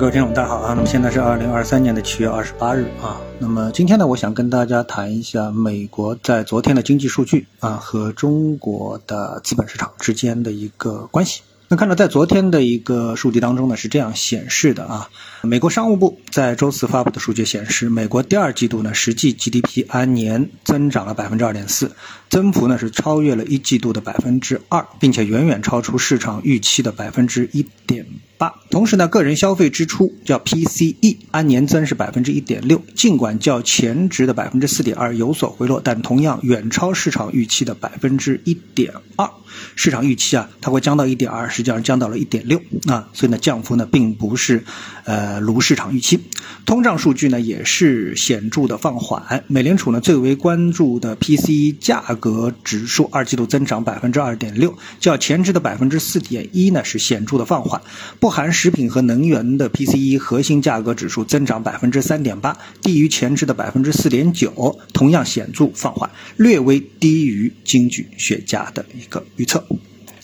各位听众，大家好啊！那么现在是二零二三年的七月二十八日啊。那么今天呢，我想跟大家谈一下美国在昨天的经济数据啊和中国的资本市场之间的一个关系。那看到在昨天的一个数据当中呢，是这样显示的啊，美国商务部在周四发布的数据显示，美国第二季度呢实际 GDP 按年增长了百分之二点四，增幅呢是超越了一季度的百分之二，并且远远超出市场预期的百分之一点八。同时呢，个人消费支出叫 PCE 按年增是百分之一点六，尽管较前值的百分之四点二有所回落，但同样远超市场预期的百分之一点二。市场预期啊，它会降到一点二，实际上降到了一点六啊，所以呢，降幅呢并不是，呃，如市场预期。通胀数据呢也是显著的放缓。美联储呢最为关注的 PCE 价格指数二季度增长百分之二点六，较前值的百分之四点一呢是显著的放缓。不含食品和能源的 PCE 核心价格指数增长百分之三点八，低于前值的百分之四点九，同样显著放缓，略微低于经济学家的一个预测。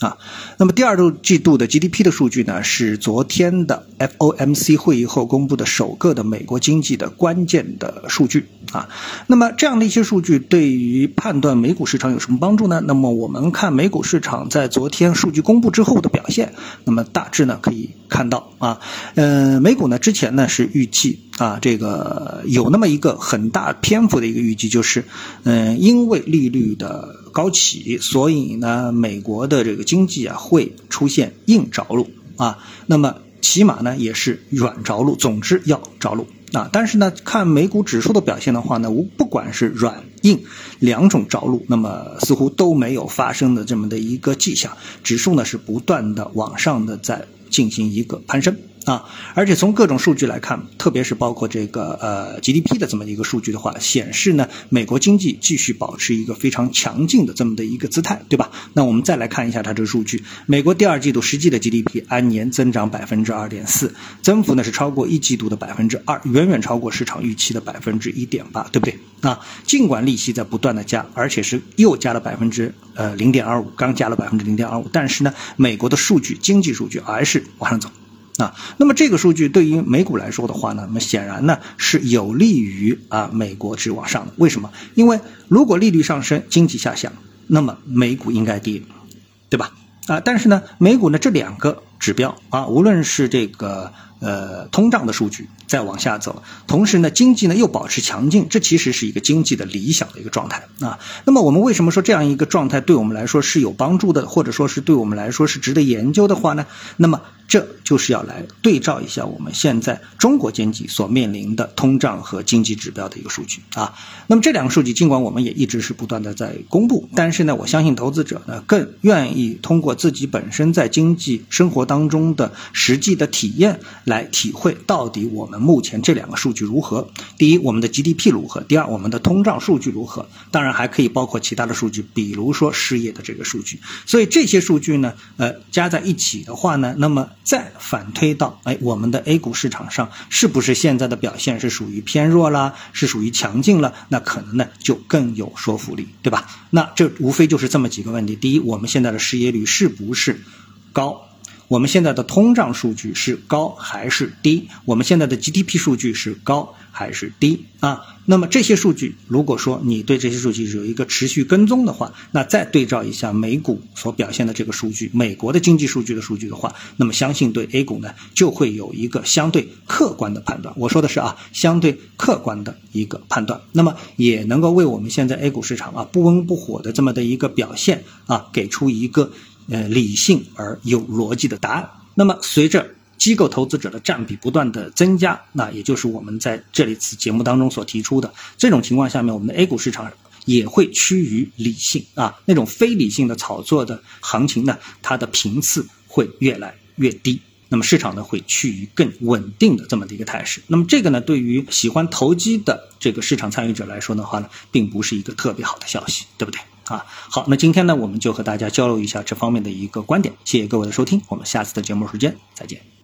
啊，那么第二季度的 GDP 的数据呢，是昨天的 FOMC 会议后公布的首个的美国经济的关键的数据啊。那么这样的一些数据对于判断美股市场有什么帮助呢？那么我们看美股市场在昨天数据公布之后的表现，那么大致呢可以看到啊，呃，美股呢之前呢是预计啊，这个有那么一个很大篇幅的一个预计，就是嗯，因为利率的。高企，所以呢，美国的这个经济啊会出现硬着陆啊，那么起码呢也是软着陆，总之要着陆啊。但是呢，看美股指数的表现的话呢，无不管是软硬两种着陆，那么似乎都没有发生的这么的一个迹象，指数呢是不断的往上的在进行一个攀升。啊，而且从各种数据来看，特别是包括这个呃 GDP 的这么一个数据的话，显示呢，美国经济继续保持一个非常强劲的这么的一个姿态，对吧？那我们再来看一下它这个数据，美国第二季度实际的 GDP 按年增长百分之二点四，增幅呢是超过一季度的百分之二，远远超过市场预期的百分之一点八，对不对？啊，尽管利息在不断的加，而且是又加了百分之呃零点二五，刚加了百分之零点二五，但是呢，美国的数据经济数据还是往上走。啊，那么这个数据对于美股来说的话呢，那么显然呢是有利于啊美国值往上的。为什么？因为如果利率上升，经济下降，那么美股应该跌，对吧？啊，但是呢，美股呢这两个指标啊，无论是这个呃通胀的数据在往下走，同时呢经济呢又保持强劲，这其实是一个经济的理想的一个状态啊。那么我们为什么说这样一个状态对我们来说是有帮助的，或者说是对我们来说是值得研究的话呢？那么这就是要来对照一下我们现在中国经济所面临的通胀和经济指标的一个数据啊。那么这两个数据，尽管我们也一直是不断的在公布，但是呢，我相信投资者呢更愿意通过自己本身在经济生活当中的实际的体验来体会到底我们目前这两个数据如何。第一，我们的 GDP 如何；第二，我们的通胀数据如何。当然还可以包括其他的数据，比如说失业的这个数据。所以这些数据呢，呃，加在一起的话呢，那么再反推到，哎，我们的 A 股市场上是不是现在的表现是属于偏弱啦，是属于强劲了？那可能呢就更有说服力，对吧？那这无非就是这么几个问题：第一，我们现在的失业率是不是高？我们现在的通胀数据是高还是低？我们现在的 GDP 数据是高还是低？啊，那么这些数据，如果说你对这些数据有一个持续跟踪的话，那再对照一下美股所表现的这个数据，美国的经济数据的数据的话，那么相信对 A 股呢就会有一个相对客观的判断。我说的是啊，相对客观的一个判断，那么也能够为我们现在 A 股市场啊不温不火的这么的一个表现啊，给出一个。呃，理性而有逻辑的答案。那么，随着机构投资者的占比不断的增加，那也就是我们在这里次节目当中所提出的这种情况下面，我们的 A 股市场也会趋于理性啊，那种非理性的炒作的行情呢，它的频次会越来越低。那么市场呢，会趋于更稳定的这么的一个态势。那么这个呢，对于喜欢投机的这个市场参与者来说的话呢，并不是一个特别好的消息，对不对？啊，好，那今天呢，我们就和大家交流一下这方面的一个观点。谢谢各位的收听，我们下次的节目时间再见。